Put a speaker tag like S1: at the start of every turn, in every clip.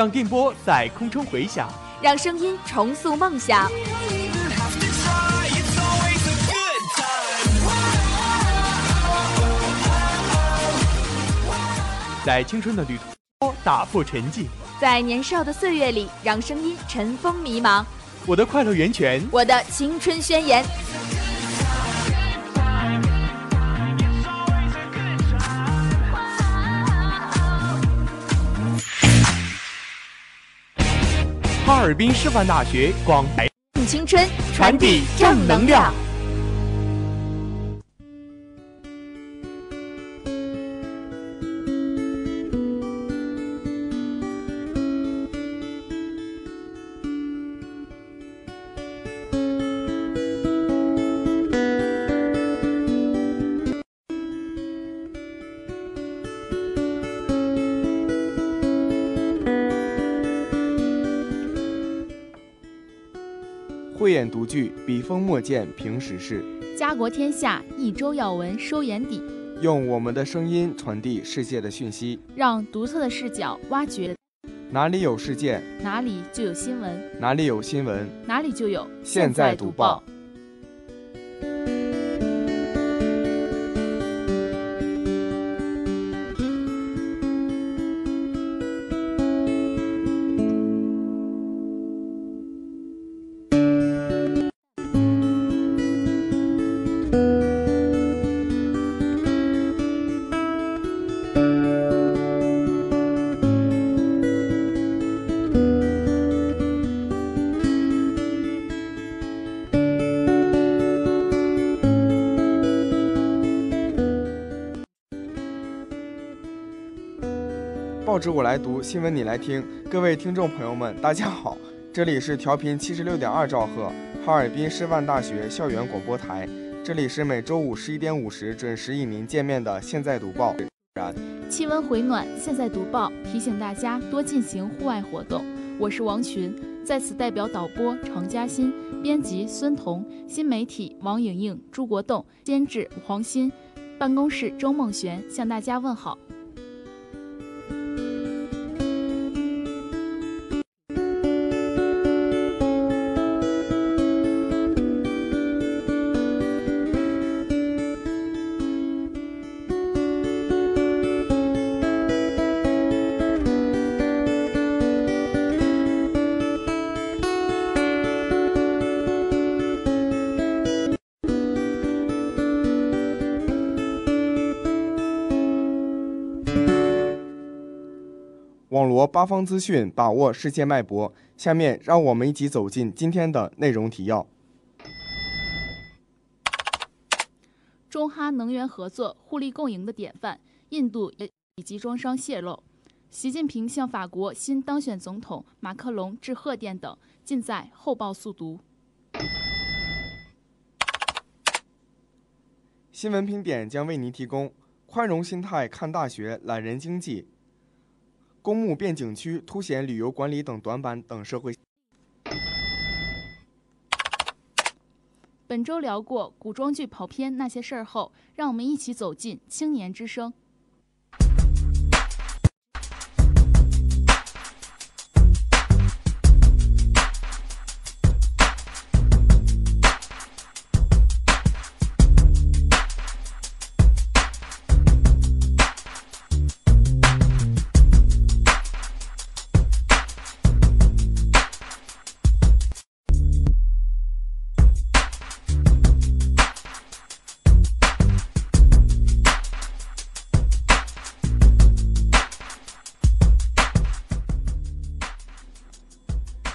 S1: 让电波在空中回响，
S2: 让声音重塑梦想。
S1: 在青春的旅途打破沉寂，
S2: 在年少的岁月里，让声音尘封迷茫。
S1: 我的快乐源泉，
S2: 我的青春宣言。
S1: 哈尔滨师范大学广台，
S2: 青春
S1: 传递正能量。
S3: 慧眼独具，笔锋墨见评时事；
S4: 家国天下，一周要闻收眼底。
S3: 用我们的声音传递世界的讯息，
S4: 让独特的视角挖掘。
S3: 哪里有事件，
S4: 哪里就有新闻；
S3: 哪里有新闻，
S4: 哪里就有
S3: 现在读报。报纸我来读，新闻你来听。各位听众朋友们，大家好，这里是调频七十六点二兆赫，哈尔滨师范大学校园广播台。这里是每周五十一点五十准时与您见面的《现在读报》。然，
S4: 气温回暖，现在读报提醒大家多进行户外活动。我是王群，在此代表导播常嘉欣、编辑孙彤、新媒体王莹莹、朱国栋、监制黄鑫、办公室周梦璇向大家问好。
S3: 八方资讯，把握世界脉搏。下面让我们一起走进今天的内容提要。
S4: 中哈能源合作互利共赢的典范，印度以集装箱泄露。习近平向法国新当选总统马克龙致贺电等，尽在后报速读。
S3: 新闻评点将为您提供宽容心态看大学、懒人经济。公墓变景区凸显旅游管理等短板等社会。
S4: 本周聊过古装剧跑偏那些事儿后，让我们一起走进青年之声。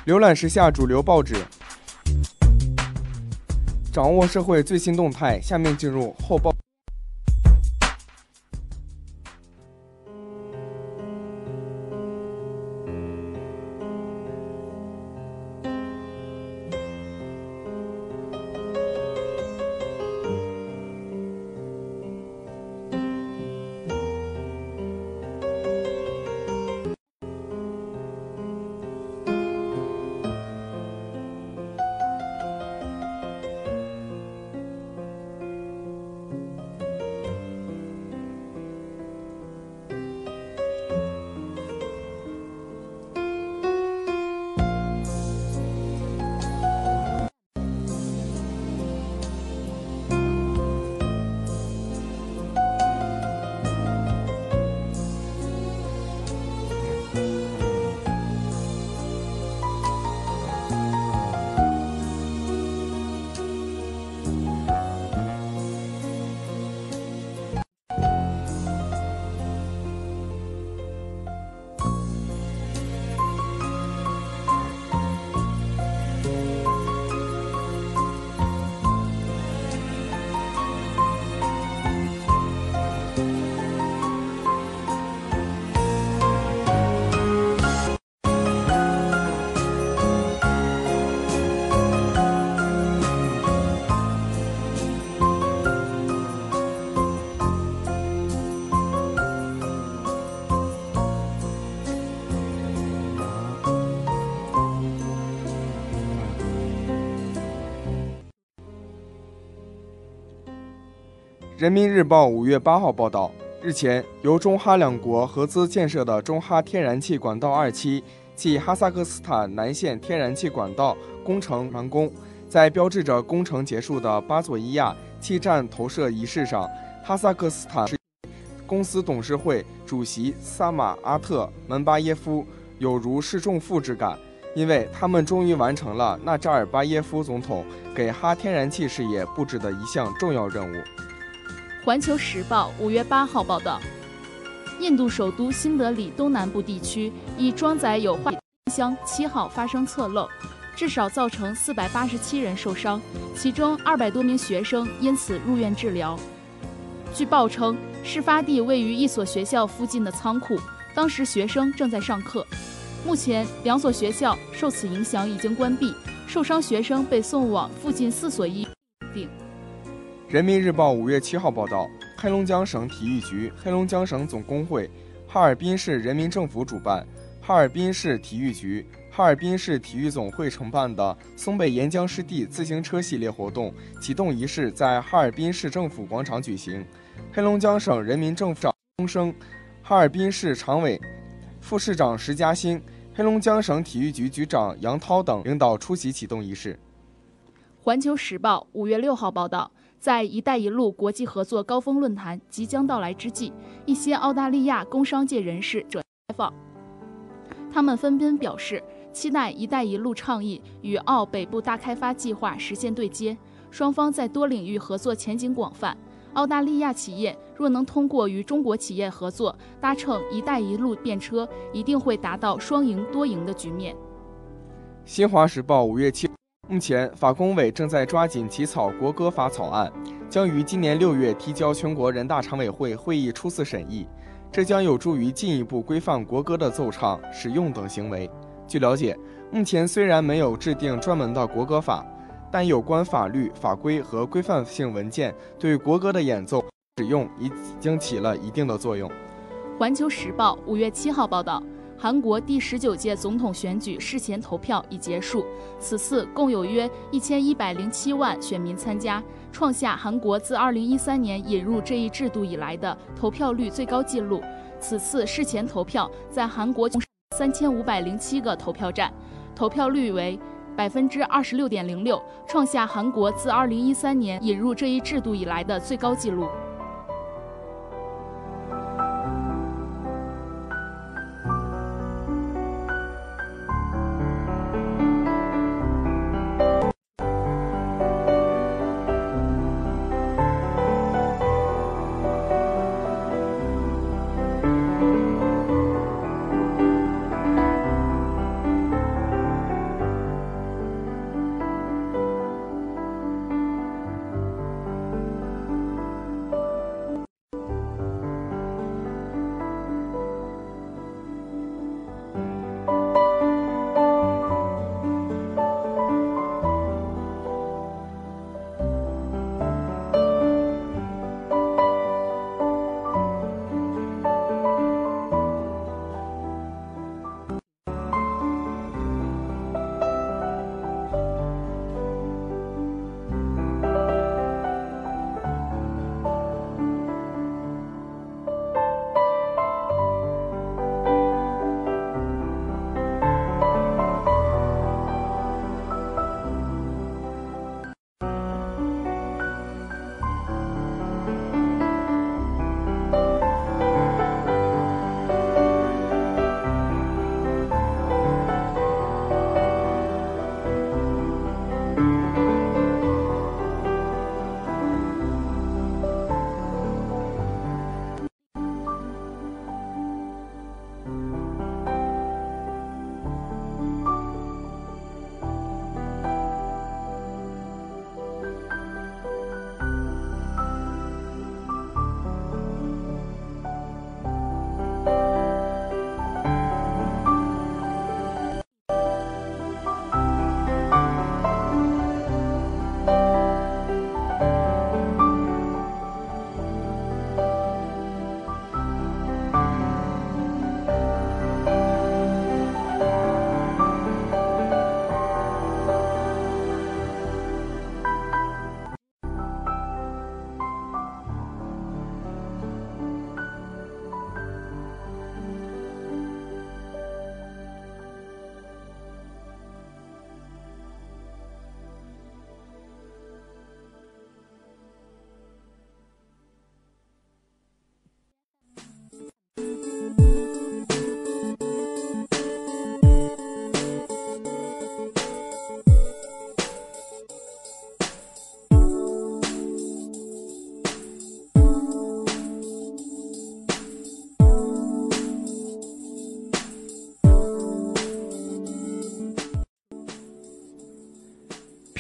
S3: 浏览时下主流报纸，掌握社会最新动态。下面进入后报。人民日报五月八号报道，日前，由中哈两国合资建设的中哈天然气管道二期暨哈萨克斯坦南线天然气管道工程完工。在标志着工程结束的巴佐伊亚气站投射仪式上，哈萨克斯坦公司董事会主席萨马阿特门巴耶夫有如释重负之感，因为他们终于完成了纳扎尔巴耶夫总统给哈天然气事业布置的一项重要任务。
S4: 环球时报五月八号报道，印度首都新德里东南部地区一装载有化箱七号发生侧漏，至少造成四百八十七人受伤，其中二百多名学生因此入院治疗。据报称，事发地位于一所学校附近的仓库，当时学生正在上课。目前，两所学校受此影响已经关闭，受伤学生被送往附近四所医院。
S3: 人民日报五月七号报道，黑龙江省体育局、黑龙江省总工会、哈尔滨市人民政府主办，哈尔滨市体育局、哈尔滨市体育总会承办的松北沿江湿地自行车系列活动启动仪式在哈尔滨市政府广场举行。黑龙江省人民政府长钟声，哈尔滨市常委、副市长石嘉欣，黑龙江省体育局局长杨涛等领导出席启动仪式。
S4: 环球时报五月六号报道。在“一带一路”国际合作高峰论坛即将到来之际，一些澳大利亚工商界人士转开放，他们纷纷表示期待“一带一路”倡议与澳北部大开发计划实现对接，双方在多领域合作前景广泛。澳大利亚企业若能通过与中国企业合作，搭乘“一带一路”便车，一定会达到双赢多赢的局面。
S3: 新华时报五月七。目前，法工委正在抓紧起草国歌法草案，将于今年六月提交全国人大常委会会议初次审议。这将有助于进一步规范国歌的奏唱、使用等行为。据了解，目前虽然没有制定专门的国歌法，但有关法律法规和规范性文件对国歌的演奏、使用已经起了一定的作用。
S4: 环球时报五月七号报道。韩国第十九届总统选举事前投票已结束，此次共有约一千一百零七万选民参加，创下韩国自二零一三年引入这一制度以来的投票率最高纪录。此次事前投票在韩国三千五百零七个投票站，投票率为百分之二十六点零六，创下韩国自二零一三年引入这一制度以来的最高纪录。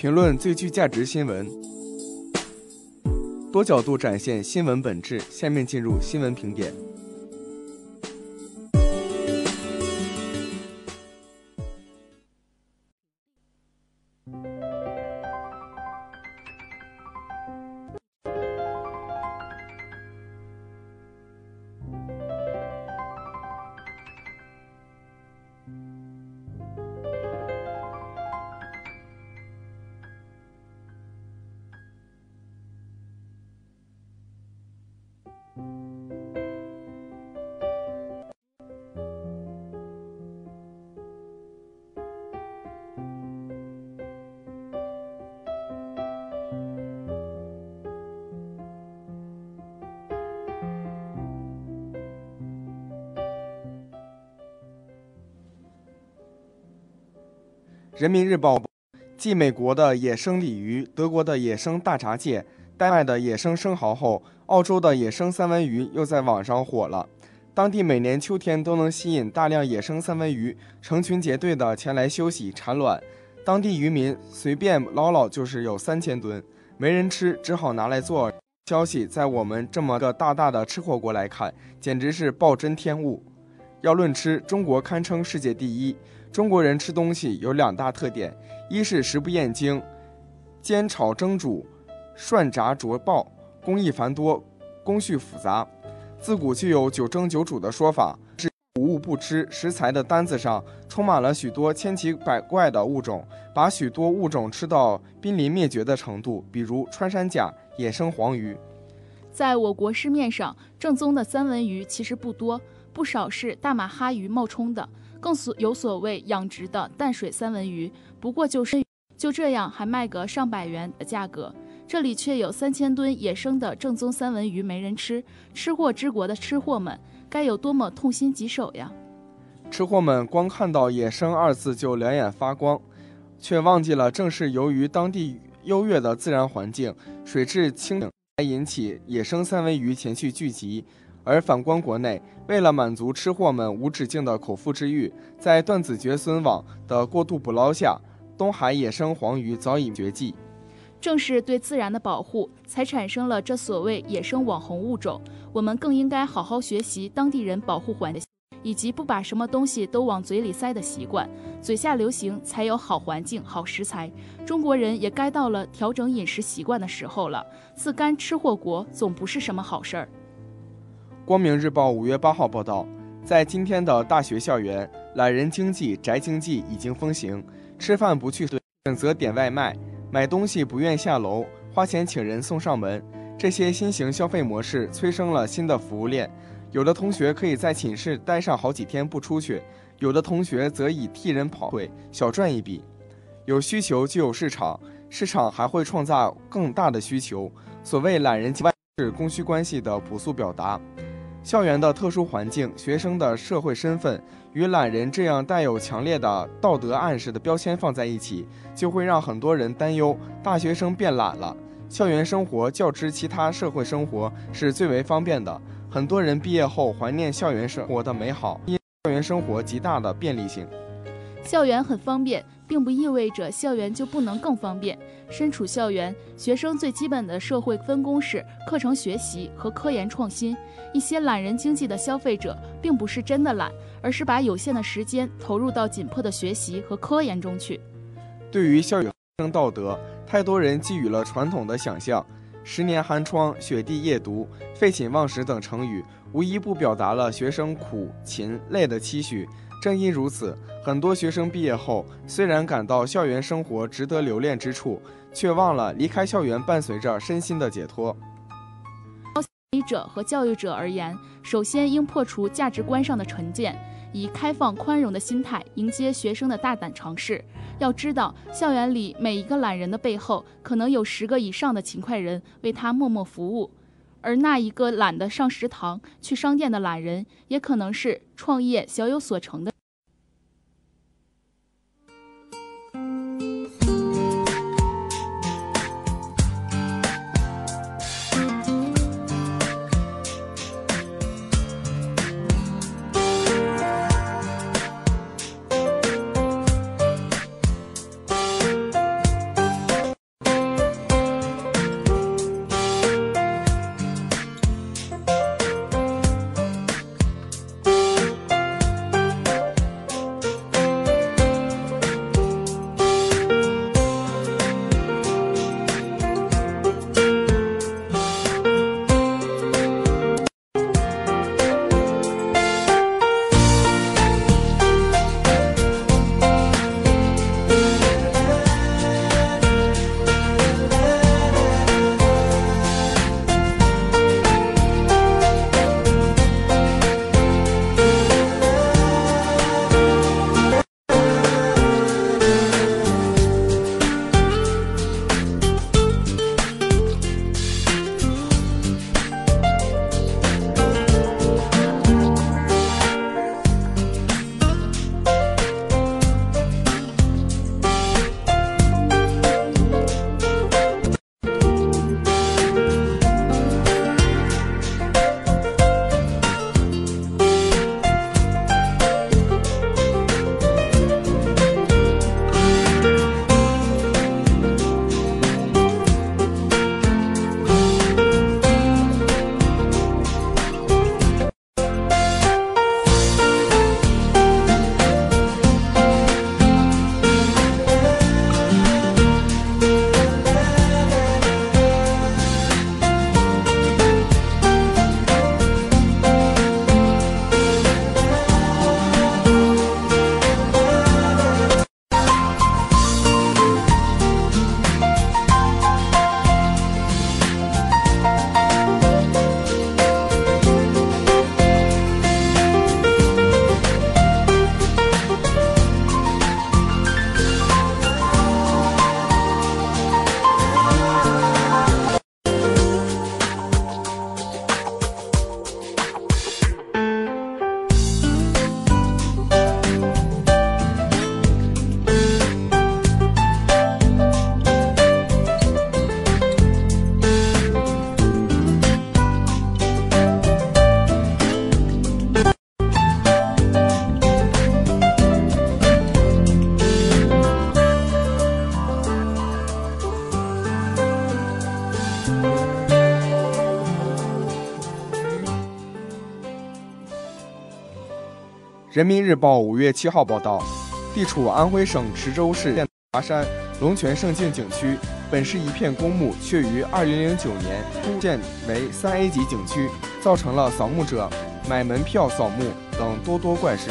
S3: 评论最具价值新闻，多角度展现新闻本质。下面进入新闻评点。人民日报，继美国的野生鲤鱼、德国的野生大闸蟹、丹麦的野生生蚝后，澳洲的野生三文鱼又在网上火了。当地每年秋天都能吸引大量野生三文鱼成群结队的前来休息产卵，当地渔民随便捞捞就是有三千吨，没人吃，只好拿来做。消息在我们这么个大大的吃货国来看，简直是暴殄天物。要论吃，中国堪称世界第一。中国人吃东西有两大特点：一是食不厌精，煎炒蒸煮、涮炸灼爆，工艺繁多，工序复杂。自古就有九蒸九煮的说法，是谷物不吃。食材的单子上充满了许多千奇百怪的物种，把许多物种吃到濒临灭绝的程度。比如穿山甲、野生黄鱼。
S4: 在我国市面上，正宗的三文鱼其实不多，不少是大马哈鱼冒充的。更所有所谓养殖的淡水三文鱼，不过就是就这样还卖个上百元的价格，这里却有三千吨野生的正宗三文鱼没人吃，吃货之国的吃货们该有多么痛心疾首呀！
S3: 吃货们光看到“野生”二字就两眼发光，却忘记了正是由于当地优越的自然环境、水质清冷，才引起野生三文鱼前去聚集。而反观国内，为了满足吃货们无止境的口腹之欲，在断子绝孙网的过度捕捞下，东海野生黄鱼早已绝迹。
S4: 正是对自然的保护，才产生了这所谓野生网红物种。我们更应该好好学习当地人保护环境，以及不把什么东西都往嘴里塞的习惯。嘴下留情，才有好环境、好食材。中国人也该到了调整饮食习惯的时候了。自甘吃货国总不是什么好事儿。
S3: 光明日报五月八号报道，在今天的大学校园，懒人经济、宅经济已经风行。吃饭不去选择点外卖，买东西不愿下楼，花钱请人送上门。这些新型消费模式催生了新的服务链。有的同学可以在寝室待上好几天不出去，有的同学则以替人跑腿小赚一笔。有需求就有市场，市场还会创造更大的需求。所谓懒人经济是供需关系的朴素表达。校园的特殊环境、学生的社会身份与懒人这样带有强烈的道德暗示的标签放在一起，就会让很多人担忧大学生变懒了。校园生活较之其他社会生活是最为方便的，很多人毕业后怀念校园生活的美好，因校园生活极大的便利性。
S4: 校园很方便。并不意味着校园就不能更方便。身处校园，学生最基本的社会分工是课程学习和科研创新。一些懒人经济的消费者，并不是真的懒，而是把有限的时间投入到紧迫的学习和科研中去。
S3: 对于校园生道德，太多人寄予了传统的想象。十年寒窗、雪地夜读、废寝忘食等成语，无一不表达了学生苦勤累的期许。正因如此，很多学生毕业后虽然感到校园生活值得留恋之处，却忘了离开校园伴随着身心的解脱。
S4: 管理者和教育者而言，首先应破除价值观上的成见，以开放宽容的心态迎接学生的大胆尝试。要知道，校园里每一个懒人的背后，可能有十个以上的勤快人为他默默服务。而那一个懒得上食堂、去商店的懒人，也可能是创业小有所成的。
S3: 人民日报五月七号报道，地处安徽省池州市华山龙泉胜境景区，本是一片公墓，却于二零零九年突建为三 A 级景区，造成了扫墓者买门票扫墓等多多怪事。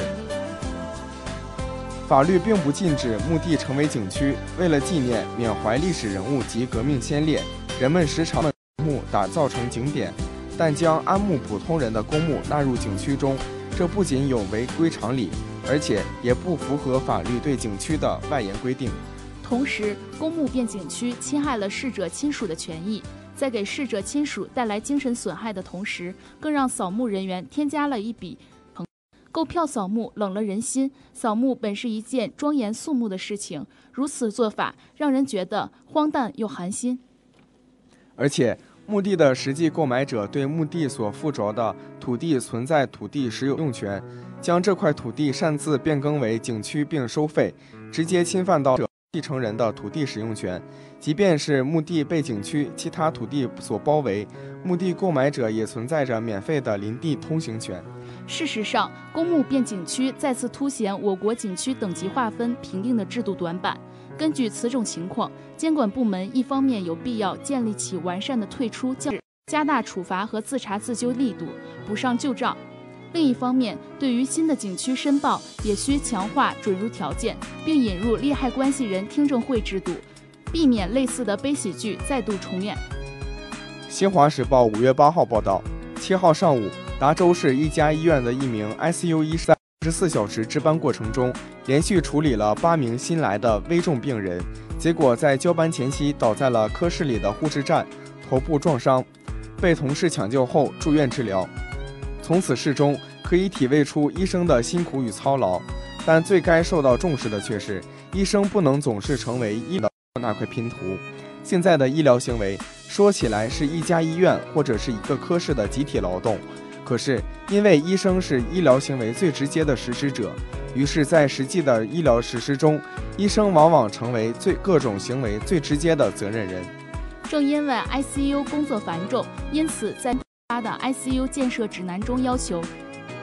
S3: 法律并不禁止墓地成为景区，为了纪念缅怀历史人物及革命先烈，人们时常把墓打造成景点，但将安墓普通人的公墓纳入景区中，这不仅有违规常理，而且也不符合法律对景区的外延规定。
S4: 同时，公墓变景区侵害了逝者亲属的权益，在给逝者亲属带来精神损害的同时，更让扫墓人员添加了一笔。购票扫墓冷了人心。扫墓本是一件庄严肃穆的事情，如此做法让人觉得荒诞又寒心。
S3: 而且，墓地的实际购买者对墓地所附着的土地存在土地使用权，将这块土地擅自变更为景区并收费，直接侵犯到继承人的土地使用权。即便是墓地被景区其他土地所包围，墓地购买者也存在着免费的林地通行权。
S4: 事实上，公墓变景区再次凸显我国景区等级划分评定的制度短板。根据此种情况，监管部门一方面有必要建立起完善的退出教加大处罚和自查自纠力度，补上旧账；另一方面，对于新的景区申报，也需强化准入条件，并引入利害关系人听证会制度，避免类似的悲喜剧再度重演。
S3: 新华时报五月八号报道，七号上午。达州市一家医院的一名 ICU 医生在二十四小时值班过程中，连续处理了八名新来的危重病人，结果在交班前夕倒在了科室里的护士站，头部撞伤，被同事抢救后住院治疗。从此事中可以体味出医生的辛苦与操劳，但最该受到重视的却是，医生不能总是成为医疗那块拼图。现在的医疗行为说起来是一家医院或者是一个科室的集体劳动。可是，因为医生是医疗行为最直接的实施者，于是，在实际的医疗实施中，医生往往成为最各种行为最直接的责任人。
S4: 正因为 ICU 工作繁重，因此在发的 ICU 建设指南中要求，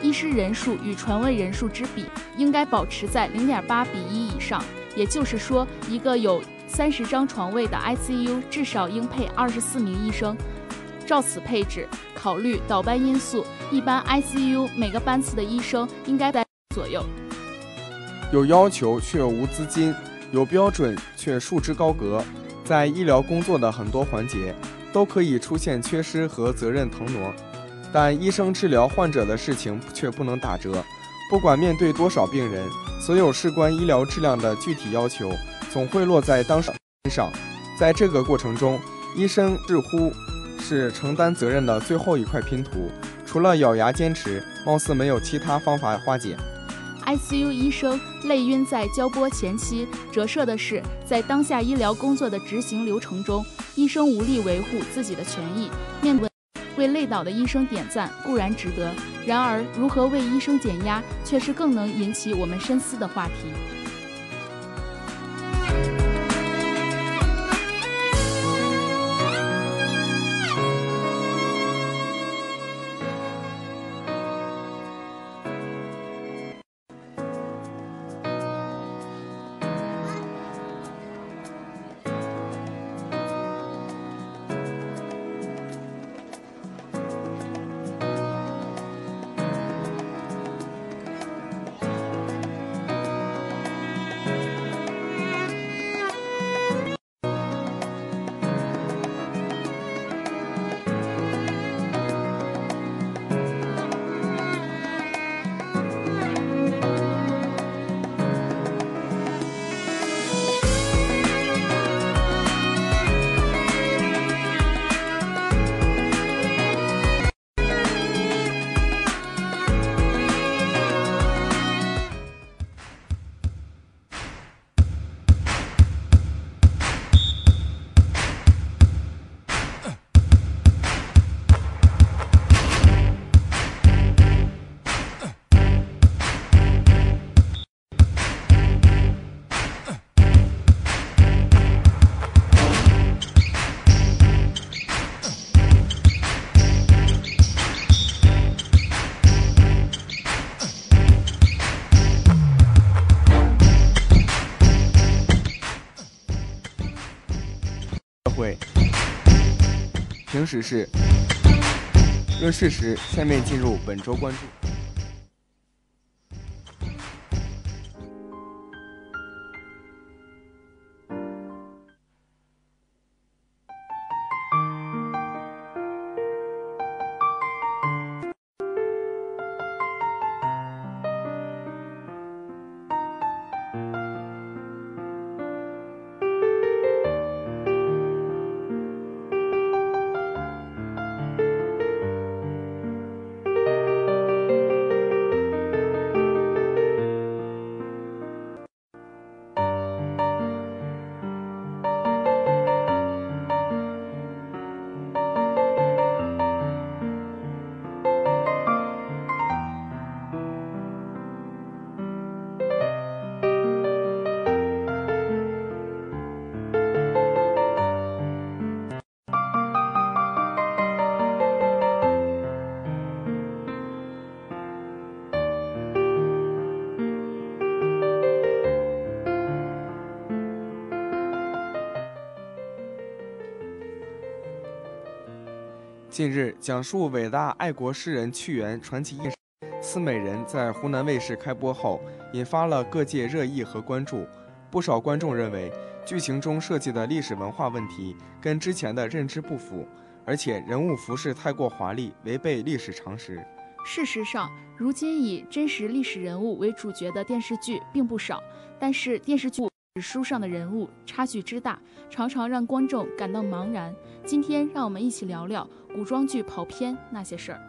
S4: 医师人数与床位人数之比应该保持在零点八比一以上。也就是说，一个有三十张床位的 ICU 至少应配二十四名医生。照此配置，考虑倒班因素，一般 ICU 每个班次的医生应该在左右。
S3: 有要求却无资金，有标准却束之高阁，在医疗工作的很多环节都可以出现缺失和责任腾挪，但医生治疗患者的事情却不能打折。不管面对多少病人，所有事关医疗质量的具体要求总会落在当事人身上。在这个过程中，医生似乎。是承担责任的最后一块拼图，除了咬牙坚持，貌似没有其他方法化解。
S4: ICU 医生累晕在交播前期，折射的是在当下医疗工作的执行流程中，医生无力维护自己的权益。面对为累倒的医生点赞固然值得，然而如何为医生减压，却是更能引起我们深思的话题。
S3: 评时事，论事实。下面进入本周关注。近日，讲述伟大爱国诗人屈原传奇轶事《思美人》在湖南卫视开播后，引发了各界热议和关注。不少观众认为，剧情中设计的历史文化问题跟之前的认知不符，而且人物服饰太过华丽，违背历史常识。
S4: 事实上，如今以真实历史人物为主角的电视剧并不少，但是电视剧书上的人物差距之大，常常让观众感到茫然。今天，让我们一起聊聊。古装剧跑偏那些事儿。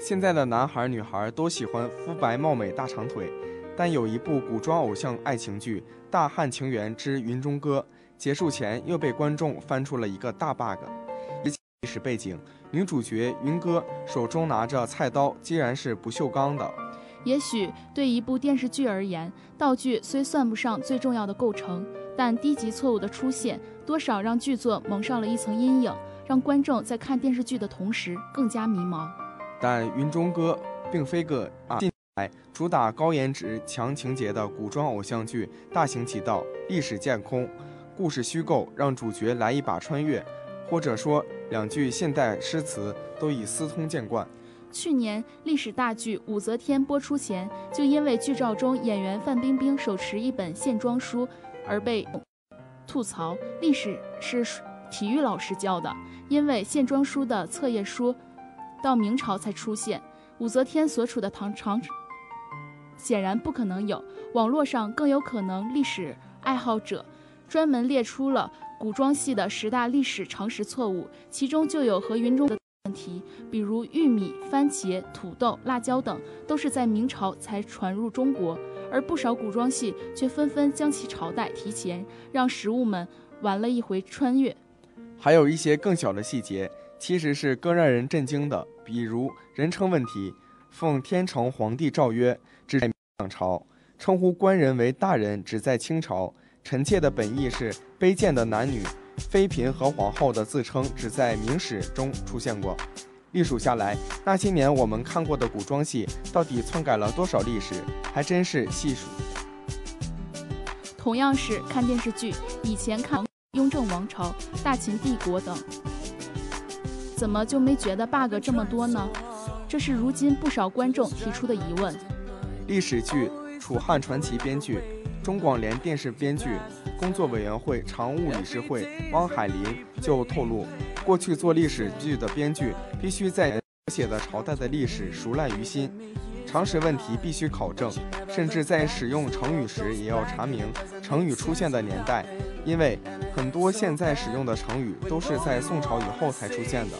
S3: 现在的男孩女孩都喜欢肤白貌美大长腿，但有一部古装偶像爱情剧《大汉情缘之云中歌》结束前，又被观众翻出了一个大 bug。历史背景，女主角云歌手中拿着菜刀，竟然是不锈钢的。
S4: 也许对一部电视剧而言，道具虽算不上最重要的构成，但低级错误的出现，多少让剧作蒙上了一层阴影。让观众在看电视剧的同时更加迷茫。
S3: 但《云中歌》并非个啊，近来主打高颜值、强情节的古装偶像剧大行其道，历史架空，故事虚构，让主角来一把穿越，或者说两句现代诗词都已司空见惯。
S4: 去年历史大剧《武则天》播出前，就因为剧照中演员范冰冰手持一本线装书而被吐槽，历史是体育老师教的。因为线装书的册页书到明朝才出现，武则天所处的唐朝显然不可能有。网络上更有可能历史爱好者专门列出了古装戏的十大历史常识错误，其中就有和云中的问题，比如玉米、番茄、土豆、辣椒等都是在明朝才传入中国，而不少古装戏却纷纷将其朝代提前，让食物们玩了一回穿越。
S3: 还有一些更小的细节，其实是更让人震惊的，比如人称问题。奉天成皇帝诏曰，只在明朝；称呼官人为大人，只在清朝。臣妾的本意是卑贱的男女，妃嫔和皇后的自称，只在明史中出现过。历数下来，那些年我们看过的古装戏，到底篡改了多少历史，还真是细数。
S4: 同样是看电视剧，以前看。雍正王朝、大秦帝国等，怎么就没觉得 bug 这么多呢？这是如今不少观众提出的疑问。
S3: 历史剧《楚汉传奇》编剧、中广联电视编剧工作委员会常务理事会汪海林就透露，过去做历史剧的编剧必须在写的朝代的历史熟烂于心。常识问题必须考证，甚至在使用成语时也要查明成语出现的年代，因为很多现在使用的成语都是在宋朝以后才出现的。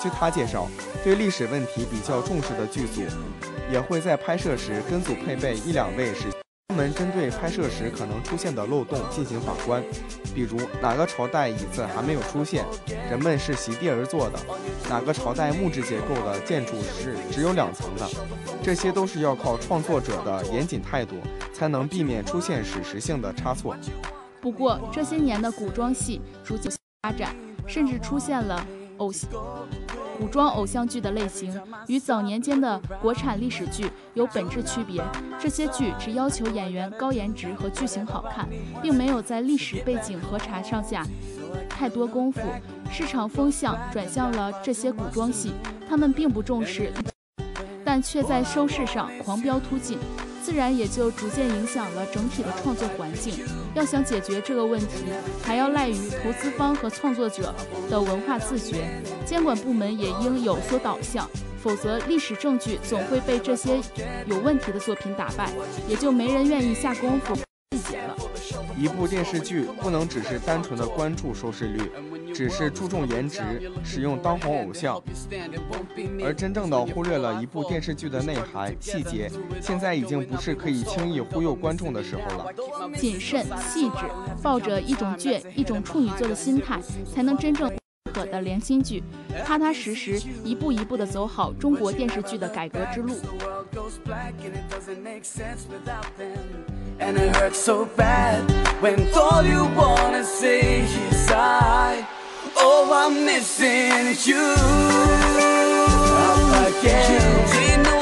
S3: 据他介绍，对历史问题比较重视的剧组，也会在拍摄时跟组配备一两位是。专门针对拍摄时可能出现的漏洞进行把关，比如哪个朝代椅子还没有出现，人们是席地而坐的；哪个朝代木质结构的建筑是只有两层的，这些都是要靠创作者的严谨态度才能避免出现史实性的差错。
S4: 不过这些年的古装戏逐渐发展，甚至出现了偶像。古装偶像剧的类型与早年间的国产历史剧有本质区别。这些剧只要求演员高颜值和剧情好看，并没有在历史背景核查上下太多功夫，市场风向转向了这些古装戏，他们并不重视，但却在收视上狂飙突进。自然也就逐渐影响了整体的创作环境。要想解决这个问题，还要赖于投资方和创作者的文化自觉，监管部门也应有所导向，否则历史证据总会被这些有问题的作品打败，也就没人愿意下功夫细节了。
S3: 一部电视剧不能只是单纯的关注收视率。只是注重颜值，使用当红偶像，而真正的忽略了一部电视剧的内涵细节。现在已经不是可以轻易忽悠观众的时候了。
S4: 谨慎细致，抱着一种倔、一种处女座的心态，才能真正可的良心剧，踏踏实实，一步一步地走好中国电视剧的改革之路。And it hurts so bad when all you wanna say is I. Oh, I'm missing you. Up again.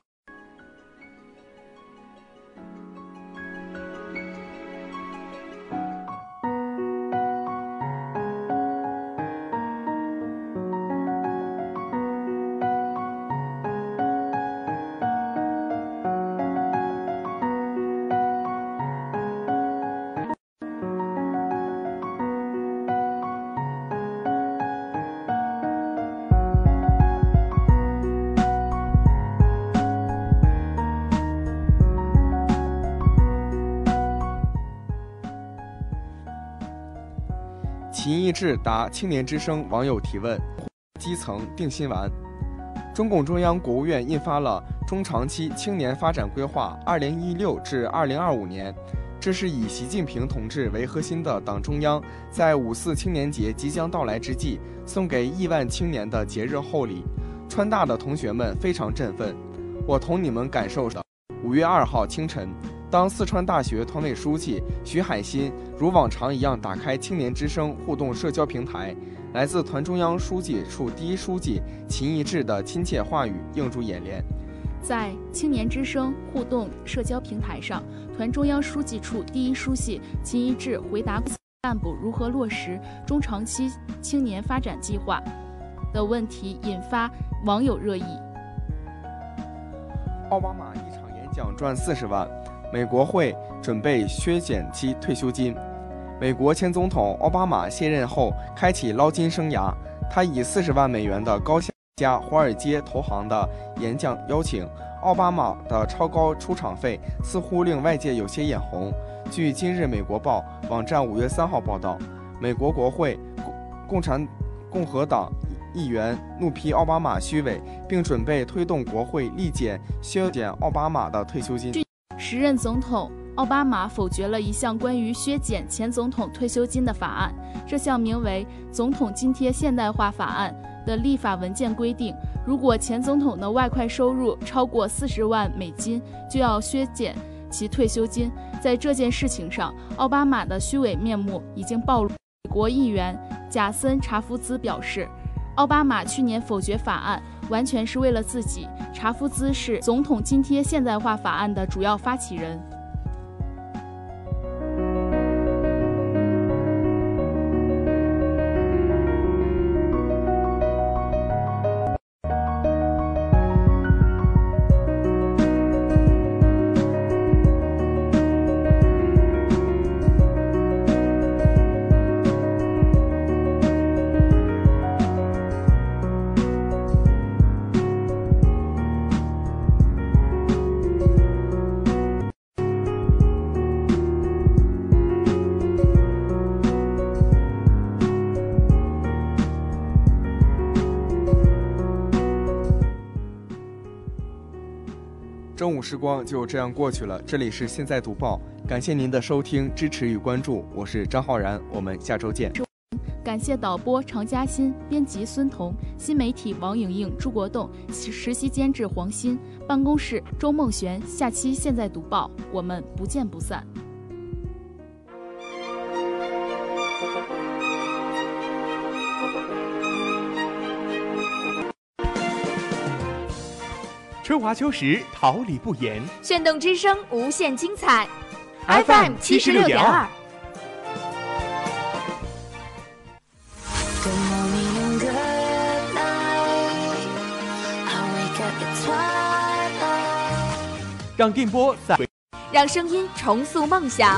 S3: 秦毅志答青年之声网友提问：基层定心丸。中共中央、国务院印发了中长期青年发展规划（二零一六至二零二五年），这是以习近平同志为核心的党中央在五四青年节即将到来之际，送给亿万青年的节日厚礼。川大的同学们非常振奋，我同你们感受的。五月二号清晨。当四川大学团委书记徐海新如往常一样打开青年之声互动社交平台，来自团中央书记处第一书记秦义志的亲切话语映入眼帘。
S4: 在青年之声互动社交平台上，团中央书记处第一书记秦毅志回答干部如何落实中长期青年发展计划的问题，引发网友热议。
S3: 奥巴马一场。演讲赚四十万。美国会准备削减其退休金。美国前总统奥巴马卸任后开启捞金生涯，他以四十万美元的高价华尔街投行的演讲邀请。奥巴马的超高出场费似乎令外界有些眼红。据《今日美国报》网站五月三号报道，美国国会共共产共和党议员怒批奥巴马虚伪，并准备推动国会立减削减奥巴马的退休金。
S4: 时任总统奥巴马否决了一项关于削减前总统退休金的法案。这项名为《总统津贴现代化法案》的立法文件规定，如果前总统的外快收入超过四十万美金，就要削减其退休金。在这件事情上，奥巴马的虚伪面目已经暴露。美国议员贾森·查夫兹表示，奥巴马去年否决法案。完全是为了自己。查夫兹是总统津贴现代化法案的主要发起人。
S3: 时光就这样过去了，这里是现在读报，感谢您的收听、支持与关注，我是张浩然，我们下周见。
S4: 感谢导播常嘉欣，编辑孙彤，新媒体王莹莹、朱国栋，实习监制黄鑫，办公室周梦璇。下期现在读报，我们不见不散。
S1: 春华秋实，桃李不言。
S2: 炫动之声，无限精彩。FM 七十六点二。
S1: 让电波在，
S2: 让声音重塑梦想。